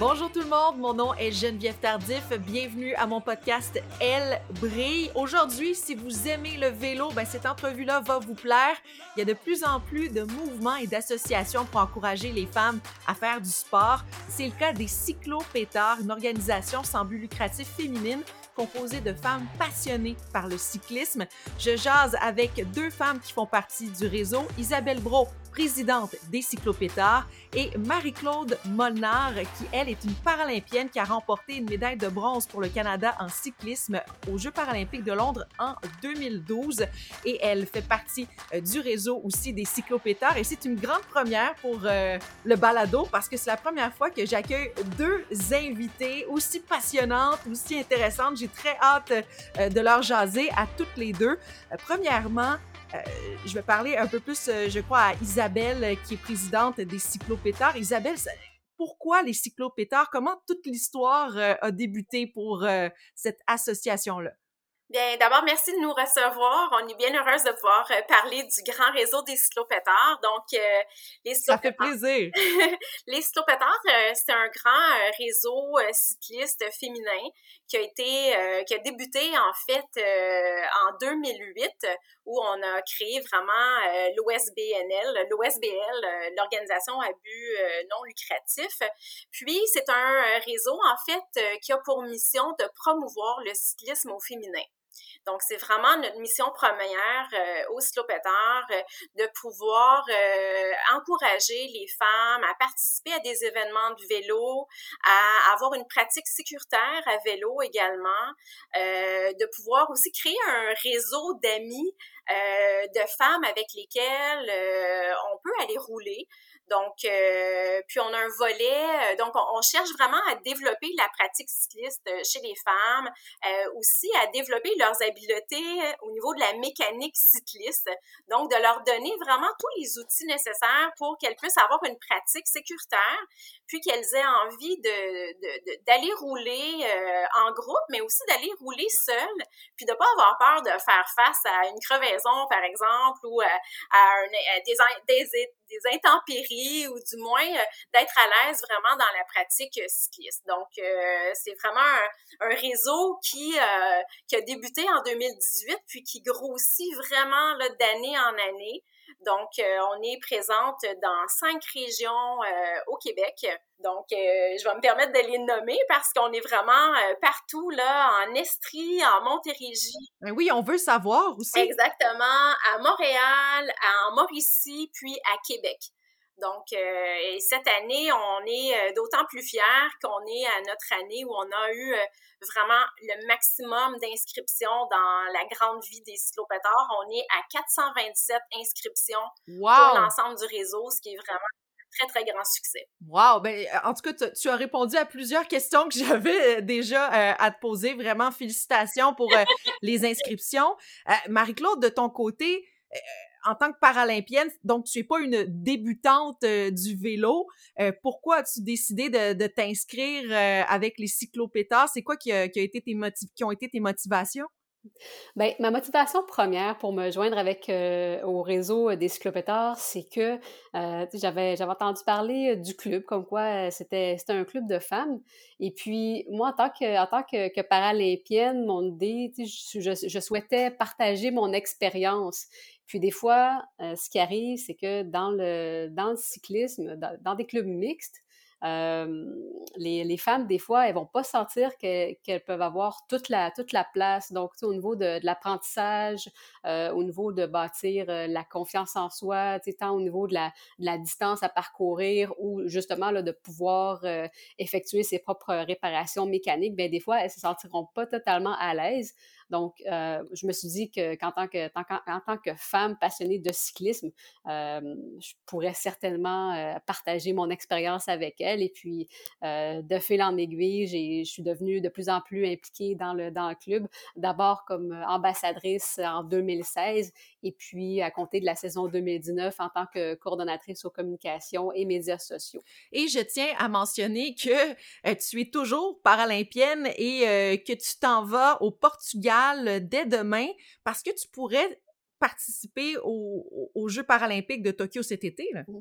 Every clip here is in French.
Bonjour tout le monde, mon nom est Geneviève Tardif. Bienvenue à mon podcast Elle brille. Aujourd'hui, si vous aimez le vélo, ben cette entrevue-là va vous plaire. Il y a de plus en plus de mouvements et d'associations pour encourager les femmes à faire du sport. C'est le cas des Cyclopétards, une organisation sans but lucratif féminine composée de femmes passionnées par le cyclisme. Je jase avec deux femmes qui font partie du réseau, Isabelle Bro, présidente des Cyclopétards, et Marie-Claude Molnar, qui, elle, est une paralympienne qui a remporté une médaille de bronze pour le Canada en cyclisme aux Jeux paralympiques de Londres en 2012. Et elle fait partie euh, du réseau aussi des Cyclopétards. Et c'est une grande première pour euh, le balado parce que c'est la première fois que j'accueille deux invités aussi passionnantes, aussi intéressantes. J'ai très hâte euh, de leur jaser à toutes les deux. premièrement, je vais parler un peu plus, euh, je crois, à Isabelle, euh, qui est présidente des cyclopétards. Isabelle, pourquoi les cyclopétards? Comment toute l'histoire a débuté pour cette association-là? Bien, d'abord, merci de nous recevoir. On est bien heureuse de pouvoir euh, parler du grand réseau des cyclopétards. Donc, euh, les Ça fait plaisir. les cyclopétards, euh, c'est un grand réseau cycliste féminin qui a été, qui a débuté en fait en 2008, où on a créé vraiment l'OSBNL, l'OSBL, l'organisation à but non lucratif. Puis, c'est un réseau en fait qui a pour mission de promouvoir le cyclisme au féminin. Donc, c'est vraiment notre mission première euh, au Slopetard euh, de pouvoir euh, encourager les femmes à participer à des événements de vélo, à avoir une pratique sécuritaire à vélo également, de pouvoir aussi créer un réseau d'amis, de femmes avec lesquelles on peut aller rouler. Donc, euh, puis on a un volet, euh, donc on, cherche vraiment à développer la pratique cycliste euh, chez les femmes, aussi à développer leurs habiletés au niveau de la mécanique cycliste, donc de leur donner vraiment tous les outils nécessaires pour qu'elles puissent avoir une pratique sécuritaire, puis qu'elles aient envie d'aller rouler en groupe, mais aussi d'aller rouler seules, puis de pas avoir peur de faire face à une crevaison, par exemple, ou à, un, des, intempéries ou du moins euh, d'être à l'aise vraiment dans la pratique euh, cycliste. Donc, euh, c'est vraiment un, réseau qui, qui a débuté en 2018 puis qui grossit vraiment d'année en année. Donc, on est présente dans cinq régions au Québec. Donc, je vais me permettre de les nommer parce qu'on est vraiment partout, là, en Estrie, en Montérégie. Ben oui, on veut savoir aussi. Exactement, à Montréal, en Mauricie, puis à Québec. Donc, euh, cette année, on est euh, d'autant plus fiers qu'on est à notre année où on a eu euh, vraiment le maximum d'inscriptions dans la grande vie des cyclopétards. On est à 427 inscriptions pour l'ensemble du réseau, ce qui est vraiment un très, très grand succès. Wow! Ben, en tout cas, tu, as répondu à plusieurs questions que j'avais déjà à te poser. Vraiment, félicitations pour les inscriptions. Marie-Claude, de ton côté, en tant que paralympienne, donc tu es pas une débutante euh, du vélo. Euh, pourquoi as-tu décidé de, t'inscrire euh, avec les cyclopétards? C'est quoi qui, a, été tes qui ont été tes motivations? Bien, ma motivation première pour me joindre avec au réseau des cyclopétards, c'est que j'avais j'avais entendu parler du club, comme quoi c'était c'était un club de femmes. Et puis moi, en tant que en tant que, que paralympienne, mon idée, je, je souhaitais partager mon expérience. Puis des fois, euh, ce qui arrive, c'est que dans le, dans le cyclisme, dans, des clubs mixtes, euh, les, femmes, des fois, elles vont pas sentir qu'elles peuvent avoir toute la, toute la place. Donc, au niveau de, l'apprentissage, euh, au niveau de bâtir la confiance en soi, tant au niveau de la, de la, distance à parcourir ou justement là, de pouvoir effectuer ses propres réparations mécaniques, bien, des fois, elles se sentiront pas totalement à l'aise. Donc, euh, je me suis dit que, qu'en tant que, femme passionnée de cyclisme, euh, je pourrais certainement euh, partager mon expérience avec elle. Et puis, de fil en aiguille, j'ai, je suis devenue de plus en plus impliquée dans le, dans le club. D'abord comme ambassadrice en 2016 et puis à compter de la saison 2019 en tant que coordonnatrice aux communications et médias sociaux. Et je tiens à mentionner que tu es toujours paralympienne et que tu t'en vas au Portugal dès demain parce que tu pourrais participer aux, Jeux paralympiques de Tokyo cet été. Mmh.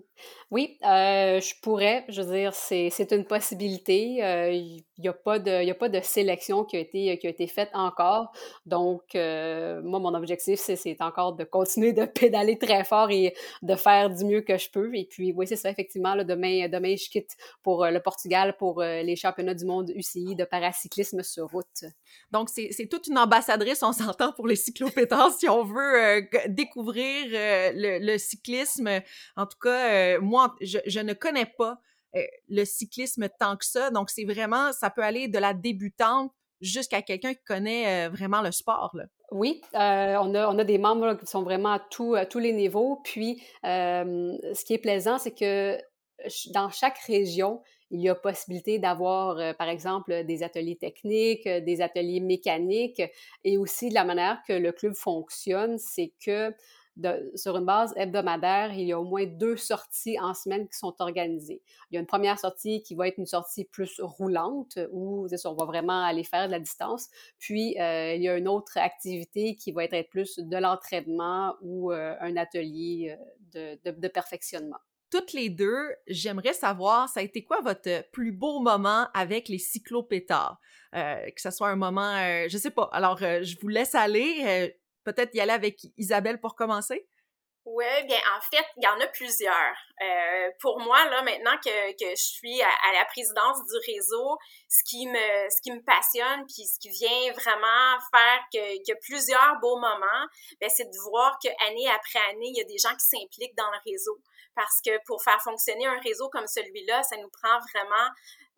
Oui, euh, je pourrais. Je veux dire, c'est une possibilité. Euh, il n'y a, pas de, a pas de sélection qui a été, qui a été faite encore. Donc, euh, moi, mon objectif, c'est encore de continuer de pédaler très fort et de faire du mieux que je peux. Et puis, oui, c'est ça, effectivement. Demain, demain, je quitte pour le Portugal pour les championnats du monde UCI de paracyclisme sur route. Donc, c'est toute une ambassadrice, on s'entend, pour les cyclopétards si on veut découvrir euh, le, cyclisme. En tout cas, euh, moi, je, ne connais pas euh, le cyclisme tant que ça. Donc, c'est vraiment, ça peut aller de la débutante jusqu'à quelqu'un qui connaît vraiment le sport. Oui, on, a, on a des membres qui sont vraiment à tous les niveaux. Puis, ce qui est plaisant, c'est que dans chaque région, il y a possibilité d'avoir, euh, par exemple, des ateliers techniques, euh, des ateliers mécaniques, et aussi de la manière que le club fonctionne, c'est que sur une base hebdomadaire, il y a au moins deux sorties en semaine qui sont organisées. Il y a une première sortie qui va être une sortie plus roulante, où on va vraiment aller faire de la distance. Puis, euh, il y a une autre activité qui va être plus de l'entraînement ou un atelier de perfectionnement toutes les deux, j'aimerais savoir, ça a été quoi votre plus beau moment avec les cyclopétards? Euh, que ce soit un moment, euh, je sais pas. Alors, euh, je vous laisse aller. Peut-être y aller avec Isabelle pour commencer? Oui, bien, en fait, il y en a plusieurs. pour moi, là, maintenant que, que je suis à, la présidence du réseau, ce qui me, ce qui me passionne, puis ce qui vient vraiment faire que, que plusieurs beaux moments, ben, c'est de voir que année après année, il y a des gens qui s'impliquent dans le réseau parce que pour faire fonctionner un réseau comme celui-là, ça nous prend vraiment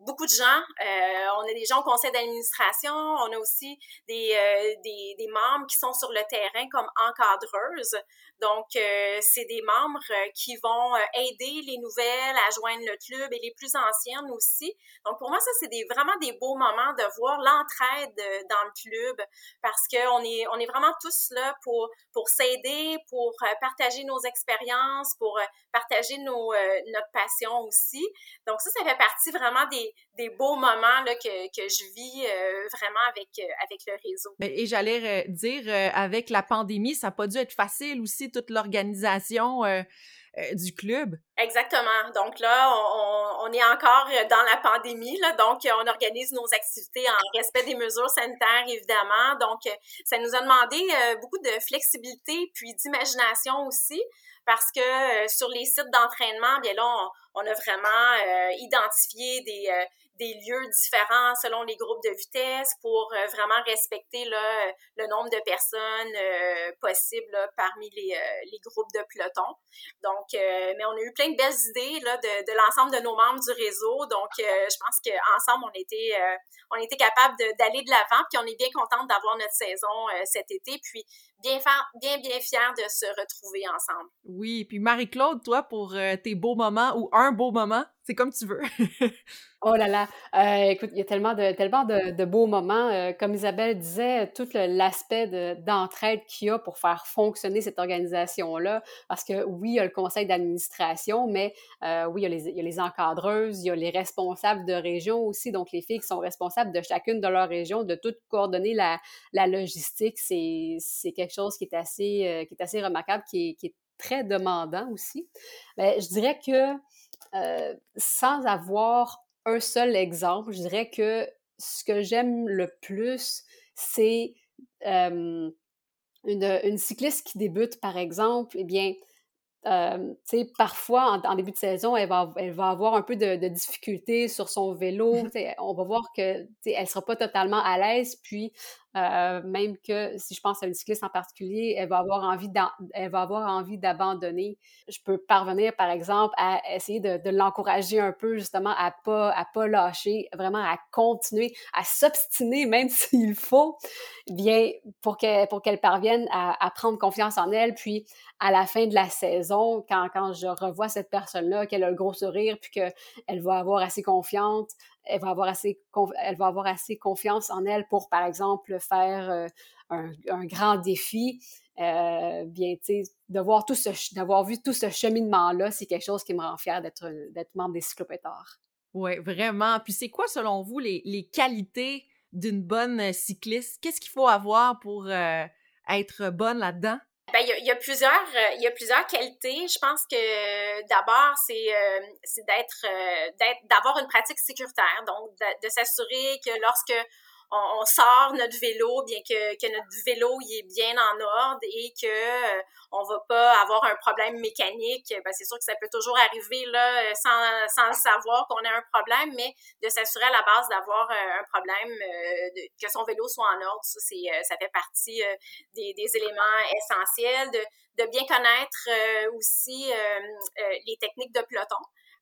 beaucoup de gens. Euh, on a des gens au conseil d'administration, on a aussi des, euh, des, membres qui sont sur le terrain comme encadreuses. Donc, euh, c'est des membres qui vont aider les nouvelles à joindre le club et les plus anciennes aussi. Donc, pour moi, ça, c'est vraiment des beaux moments de voir l'entraide dans le club parce qu'on est, on est vraiment tous là pour, pour s'aider, pour partager nos expériences, pour partager nos, notre passion aussi. Donc, ça, ça fait partie vraiment des, des, beaux moments là, que, que je vis euh, vraiment avec, euh, avec le réseau. Et j'allais euh, dire, avec la pandémie, ça n'a pas dû être facile aussi, toute l'organisation du club. Exactement. Donc là, on, est encore dans la pandémie, donc on organise nos activités en respect des mesures sanitaires, évidemment. Donc, ça nous a demandé beaucoup de flexibilité puis d'imagination aussi parce que euh, sur les sites d'entraînement, bien là, on, a vraiment euh, identifié des, euh, des lieux différents selon les groupes de vitesse pour euh, vraiment respecter là, le nombre de personnes euh, possibles parmi les, euh, les, groupes de peloton. Donc, mais on a eu plein de belles idées de l'ensemble de nos membres du réseau. Donc, je pense qu'ensemble, on était, on était capable d'aller de l'avant, puis on est bien contente d'avoir notre saison cet été, puis bien, bien, bien fiers de se retrouver ensemble. Oui, puis Marie-Claude, toi, pour tes beaux moments ou un beau moment, c'est comme tu veux. Oh là là, euh, écoute, il y a tellement de, tellement de, beaux moments. Euh, comme Isabelle disait, tout l'aspect d'entraide qu'il y a pour faire fonctionner cette organisation-là. Parce que oui, il y a le conseil d'administration, mais euh, oui, il y, a les, il y, a les, encadreuses, il y a les responsables de région aussi, donc les filles qui sont responsables de chacune de leur région, de tout coordonner la, la logistique. C'est quelque chose qui est assez, qui est assez remarquable, qui est, qui est très demandant aussi. Mais je dirais que sans avoir un seul exemple, je dirais que ce que j'aime le plus, c'est une, une, cycliste qui débute, par exemple, eh bien, euh, parfois, en, début de saison, elle va, elle va avoir un peu de, de difficulté sur son vélo. On va voir que elle ne sera pas totalement à l'aise. Puis, euh, même que si je pense à une cycliste en particulier, elle va avoir envie elle va avoir envie d'abandonner. Je peux parvenir, par exemple, à essayer de, l'encourager un peu justement à pas à pas lâcher, vraiment à continuer, à s'obstiner même s'il faut, bien pour qu'elle pour qu'elle parvienne à, prendre confiance en elle. Puis à la fin de la saison, quand, quand je revois cette personne-là, qu'elle a le gros sourire, puis qu'elle va avoir assez confiante, elle va avoir assez, elle va avoir assez confiance en elle pour, par exemple, faire euh, un, grand défi. Euh, bien, tu d'avoir d'avoir vu tout ce cheminement-là, c'est quelque chose qui me rend fière d'être, membre des cyclopétards. Oui, vraiment. Puis c'est quoi, selon vous, les, les qualités d'une bonne cycliste? Qu'est-ce qu'il faut avoir pour euh, être bonne là-dedans? Ben, il y, a plusieurs, il y a plusieurs qualités. Je pense que d'abord, c'est c'est d'être, d'avoir une pratique sécuritaire, donc de s'assurer que lorsque on, sort notre vélo, bien que, notre vélo il est bien en ordre et que euh, on va pas avoir un problème mécanique. Ben, c'est sûr que ça peut toujours arriver là sans, sans le savoir qu'on a un problème, mais de s'assurer à la base d'avoir euh, un problème, euh, que son vélo soit en ordre, ça c'est ça fait partie des, des, éléments essentiels. De, de bien connaître aussi les techniques de peloton.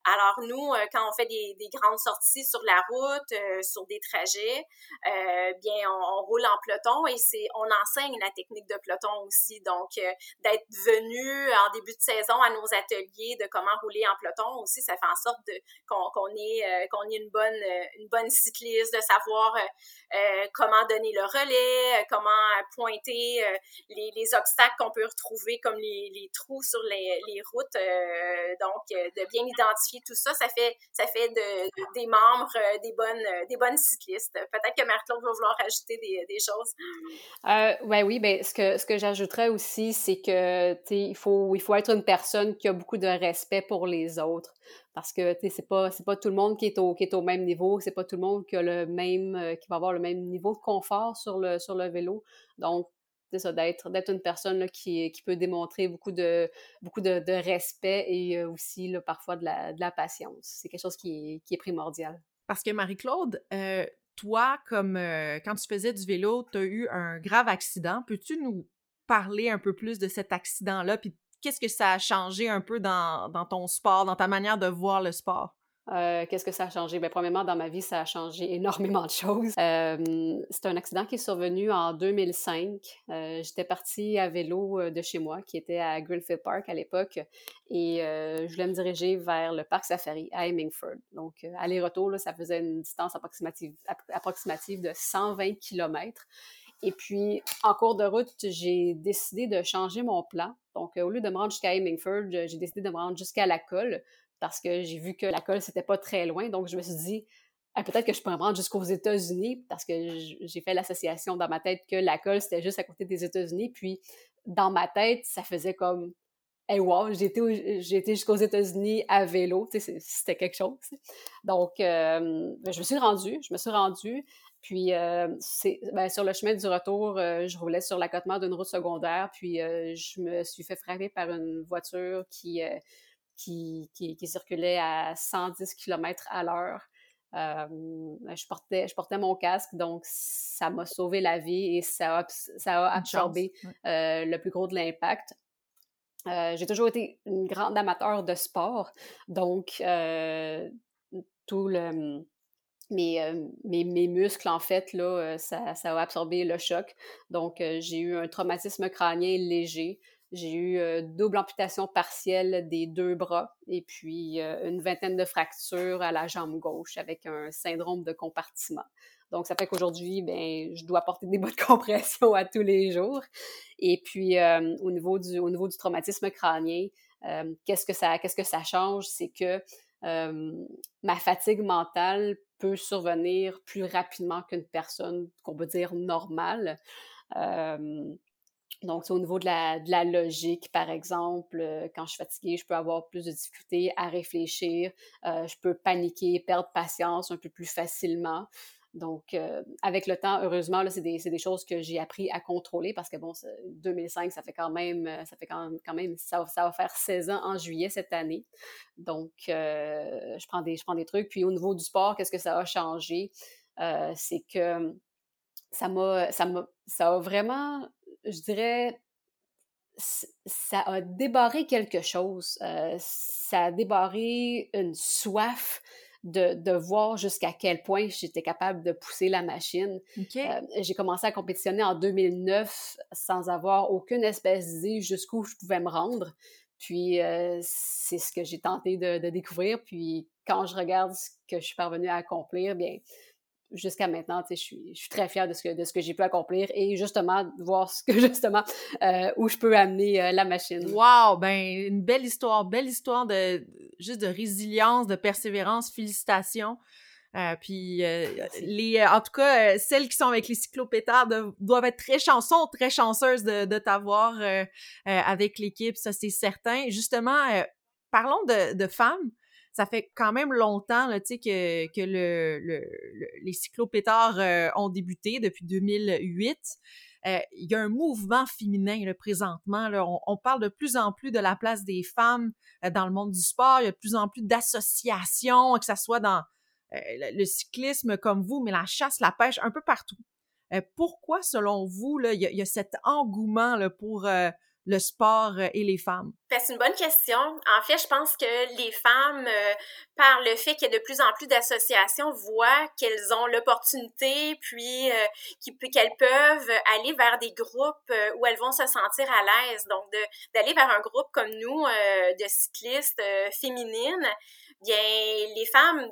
Alors nous, euh, quand on fait des, des grandes sorties sur la route, euh, sur des trajets, euh, bien on, roule en peloton et c'est on enseigne la technique de peloton aussi. Donc d'être venu en début de saison à nos ateliers de comment rouler en peloton aussi, ça fait en sorte qu'on qu'on ait qu'on ait une bonne une bonne cycliste, de savoir comment donner le relais, comment pointer les, les obstacles qu'on peut retrouver comme les, les trous sur les, les routes. donc de bien identifier tout ça, ça fait, ça fait de, des membres euh, des bonnes, euh, des bonnes cyclistes. Peut-être que Marc-Claude va vouloir ajouter des, des choses. Euh, ouais, oui, ben, ce que, ce que j'ajouterais aussi, c'est que il faut, il faut être une personne qui a beaucoup de respect pour les autres. Parce que c'est pas, pas tout le monde qui est, au, qui est au même niveau, c'est pas tout le monde qui, a le même, qui va avoir le même niveau de confort sur le, sur le vélo. Donc, c'est ça, d'être, d'être une personne qui, qui peut démontrer beaucoup de, beaucoup de, respect et euh, aussi là, parfois de la, de la patience. C'est quelque chose qui est, qui est primordial. Parce que Marie-Claude, euh, toi, comme euh, quand tu faisais du vélo, tu as eu un grave accident. Peux-tu nous parler un peu plus de cet accident-là? Puis qu'est-ce que ça a changé un peu dans, dans ton sport, dans ta manière de voir le sport? Euh, qu'est-ce que ça a changé? Bien, premièrement, dans ma vie, ça a changé énormément de choses. Euh, c'est un accident qui est survenu en 2005. Euh, j'étais partie à vélo de chez moi, qui était à Greenfield Park à l'époque, et je voulais me diriger vers le parc safari à Hemingford. Donc, aller-retour, ça faisait une distance approximative, de 120 km. Et puis, en cours de route, j'ai décidé de changer mon plan. Donc, au lieu de me rendre jusqu'à Hemingford, j'ai décidé de me rendre jusqu'à la colle parce que j'ai vu que la colle, c'était pas très loin. Donc, je me suis dit, ah, peut-être que je pourrais me rendre jusqu'aux États-Unis parce que j'ai fait l'association dans ma tête que la colle, c'était juste à côté des États-Unis. Puis, dans ma tête, ça faisait comme, hey, wow, j'ai été, jusqu'aux États-Unis à vélo. c'était quelque chose. Donc, euh, ben, je me suis rendue, je me suis rendue. Puis, euh, ben, sur le chemin du retour, euh, je roulais sur l'accotement d'une route secondaire. Puis, je me suis fait frapper par une voiture qui qui, qui, circulait à 110 km à l'heure. Euh, je, portais, je portais mon casque, donc ça m'a sauvé la vie et ça a, ça a absorbé euh, le plus gros de l'impact. Euh, j'ai toujours été une grande amateur de sport, donc tout le, mes, mes, mes, muscles, en fait, là, ça, ça a absorbé le choc. Donc, j'ai eu un traumatisme crânien léger. J'ai eu euh, double amputation partielle des deux bras et puis euh, une vingtaine de fractures à la jambe gauche avec un syndrome de compartiment. Donc, ça fait qu'aujourd'hui, ben, je dois porter des bottes de compression à tous les jours. Et puis, euh, au, niveau du, au niveau du traumatisme crânien, qu'est-ce que ça, qu'est-ce que ça change? C'est que ma fatigue mentale peut survenir plus rapidement qu'une personne qu'on peut dire normale. Donc, c'est au niveau de la, de la, logique, par exemple, euh, quand je suis fatiguée, je peux avoir plus de difficultés à réfléchir, euh, je peux paniquer, perdre patience un peu plus facilement. Donc, euh, avec le temps, heureusement, là, c'est des, des, choses que j'ai appris à contrôler parce que, bon, 2005, ça fait quand même, ça fait quand, quand même, ça, ça, va faire 16 ans en juillet cette année. Donc, je, prends des, je prends des trucs. Puis, au niveau du sport, qu'est-ce que ça a changé? c'est que ça m'a, ça m'a, ça a vraiment je dirais, ça a débarré quelque chose. Euh, ça a débarré une soif de, de voir jusqu'à quel point j'étais capable de pousser la machine. Euh, j'ai commencé à compétitionner en 2009 sans avoir aucune espèce d'idée jusqu'où je pouvais me rendre. Puis euh, c'est ce que j'ai tenté de, de, découvrir. Puis quand je regarde ce que je suis parvenue à accomplir, bien, jusqu'à maintenant, je suis, je suis très fière de ce que, de ce que j'ai pu accomplir et justement voir ce que justement euh, où je peux amener euh, la machine. Wow, ben une belle histoire, belle histoire de juste de résilience, de persévérance. Félicitations. Euh, puis, euh, les, en tout cas, celles qui sont avec les cyclopétards doivent être très chansons, très chanceuses de, de t'avoir avec l'équipe, ça c'est certain. Justement, parlons de, de femmes ça fait quand même longtemps là, que, que le, le, les cyclopétards ont débuté depuis 2008. Euh, il y a un mouvement féminin là, présentement. Là, on, parle de plus en plus de la place des femmes euh, dans le monde du sport. Il y a de plus en plus d'associations, que ce soit dans euh, le cyclisme comme vous, mais la chasse, la pêche, un peu partout. pourquoi, selon vous, il, y a, cet engouement pour le sport euh, et les femmes? Ben, c'est une bonne question. En fait, je pense que les femmes, euh, par le fait qu'il y a de plus en plus d'associations, voient qu'elles ont l'opportunité, puis euh, qu'elles peuvent aller vers des groupes où elles vont se sentir à l'aise. Donc, d'aller vers un groupe comme nous, de cyclistes féminines, bien, les femmes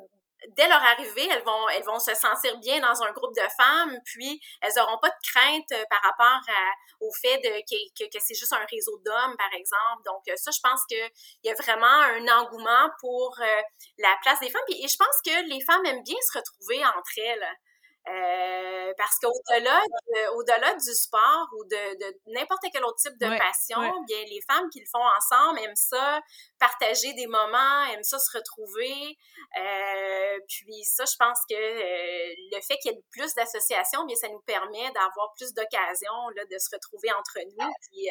dès leur arrivée, elles vont, elles vont se sentir bien dans un groupe de femmes, puis elles n'auront pas de crainte euh, par rapport au fait de, que, que, c'est juste un réseau d'hommes, par exemple. Donc, euh, ça, je pense qu'il y a vraiment un engouement pour euh, la place des femmes. et je pense que les femmes aiment bien se retrouver entre elles. Euh, parce qu'au-delà au-delà du sport ou de, de n'importe quel autre type de passion, bien les femmes qui le font ensemble aiment ça, partager des moments, aiment ça se retrouver. Euh, puis ça, je pense que euh, le fait qu'il y ait plus d'associations, bien ça nous permet d'avoir plus d'occasions de se retrouver entre nous. Puis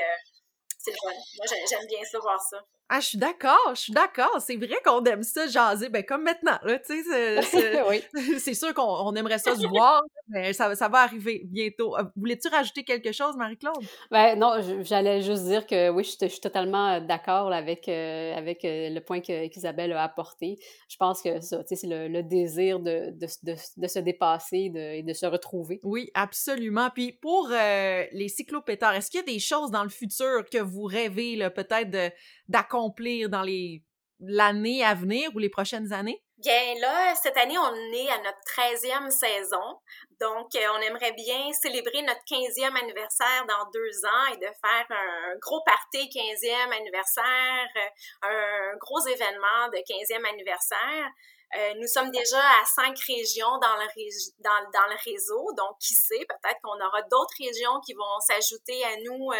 c'est le fun. Moi, j'aime bien ça voir ça. Ah, je suis d'accord, je suis d'accord. C'est vrai qu'on aime ça jaser, ben comme maintenant, là, tu sais, c'est sûr qu'on aimerait ça se voir, mais ça, ça va arriver bientôt. Euh, voulais-tu rajouter quelque chose, Marie-Claude? Ben non, j'allais juste dire que oui, je, suis totalement euh, d'accord avec, euh, avec le point qu'Isabelle a apporté. Je pense que ça, tu sais, c'est le, désir de, de, de, se dépasser et de se retrouver. Oui, absolument. Puis pour les cyclopétards, est-ce qu'il y a des choses dans le futur que vous rêvez, peut-être de d'accomplir dans les l'année à venir ou les prochaines années? Bien là, cette année, on est à notre 13e saison. Donc, euh, on aimerait bien célébrer notre 15e anniversaire dans deux ans et de faire un gros party 15e anniversaire, euh, un gros événement de 15e anniversaire. Euh, nous sommes déjà à cinq régions dans le, dans, dans le réseau, donc qui sait, peut-être qu'on aura d'autres régions qui vont s'ajouter à nous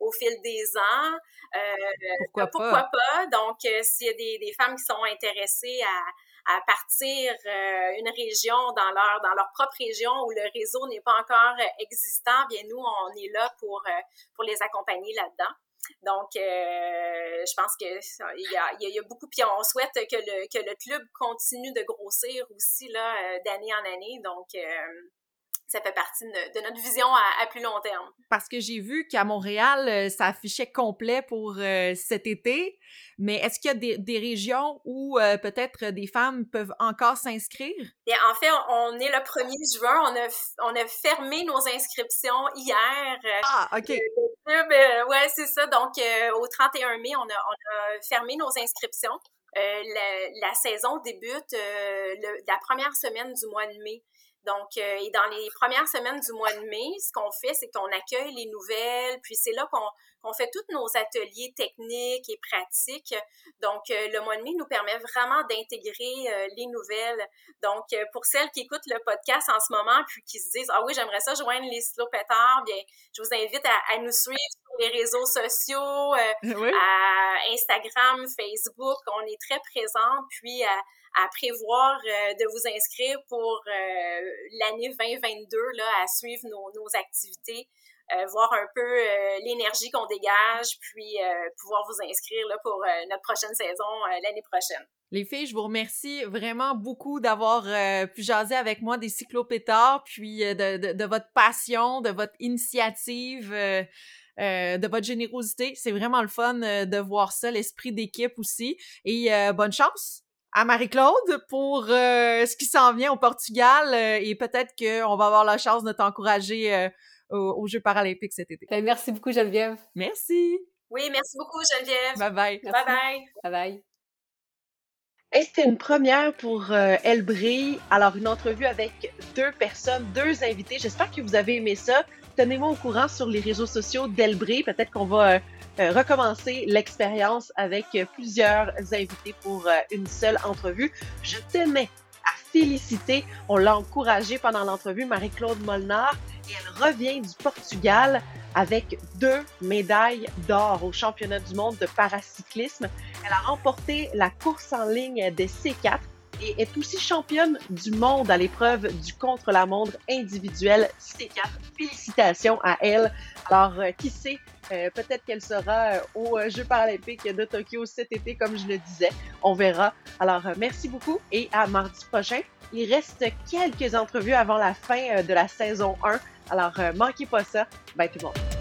au fil des ans. Euh, pourquoi, pourquoi pas? Donc, euh, s'il y a des, des, femmes qui sont intéressées à, à partir euh, une région dans leur dans leur propre région où le réseau n'est pas encore existant, bien nous on est là pour pour les accompagner là-dedans. Donc, je pense que il y a, y a beaucoup, puis on souhaite que le que le club continue de grossir aussi là d'année en année. Donc, ça fait partie de, notre vision à, plus long terme. Parce que j'ai vu qu'à Montréal, euh, ça affichait complet pour euh, cet été, mais est-ce qu'il y a des, régions où euh, peut-être des femmes peuvent encore s'inscrire? en fait, on est le 1er juin, on a, on a fermé nos inscriptions hier. Ah, OK. ouais, c'est ça. Donc, au 31 mai, on a, on a fermé nos inscriptions. La, la, saison débute la première semaine du mois de mai. Donc, euh, et dans les premières semaines du mois de mai, ce qu'on fait, c'est qu'on accueille les nouvelles, puis c'est là qu'on qu'on fait tous nos ateliers techniques et pratiques. Donc, euh, le mois de mai nous permet vraiment d'intégrer euh, les nouvelles. Donc, pour celles qui écoutent le podcast en ce moment, puis qui se disent, ah oui, j'aimerais ça joindre les slopettards, bien, je vous invite à, à, nous suivre sur les réseaux sociaux, à Instagram, Facebook. On est très présents, puis à à prévoir euh, de vous inscrire pour euh, l'année 2022 là, à suivre nos, nos activités, euh, voir un peu l'énergie qu'on dégage, puis pouvoir vous inscrire là, pour notre prochaine saison l'année prochaine. Les filles, je vous remercie vraiment beaucoup d'avoir pu jaser avec moi des cyclopétards, puis de, de, de, votre passion, de votre initiative. de votre générosité. C'est vraiment le fun de voir ça, l'esprit d'équipe aussi. Et bonne chance à Marie-Claude pour euh, ce qui s'en vient au Portugal euh, et peut-être qu'on va avoir la chance de t'encourager euh, aux, Jeux paralympiques cet été. Ben, merci beaucoup, Geneviève. Merci. Oui, merci beaucoup, Geneviève. Bye bye. Bye bye. Bye bye. C'était une première pour Elle brille. Alors, une entrevue avec deux personnes, deux invités. J'espère que vous avez aimé ça. Tenez-moi au courant sur les réseaux sociaux d'Elbré. Peut-être qu'on va euh, recommencer l'expérience avec plusieurs invités pour euh, une seule entrevue. Je tenais à félicité, on l'a encouragée pendant l'entrevue, Marie-Claude Molnar, et elle revient du Portugal avec deux médailles d'or au championnat du monde de paracyclisme. Elle a remporté la course en ligne des C4 et est aussi championne du monde à l'épreuve du contre-la-montre individuel C4. Félicitations à elle. Alors, euh, qui sait, euh, peut-être qu'elle sera euh, aux Jeux paralympiques de Tokyo cet été, comme je le disais. On verra. Alors, merci beaucoup et à mardi prochain. Il reste quelques entrevues avant la fin de la saison 1. Alors, manquez pas ça. Bye tout le monde.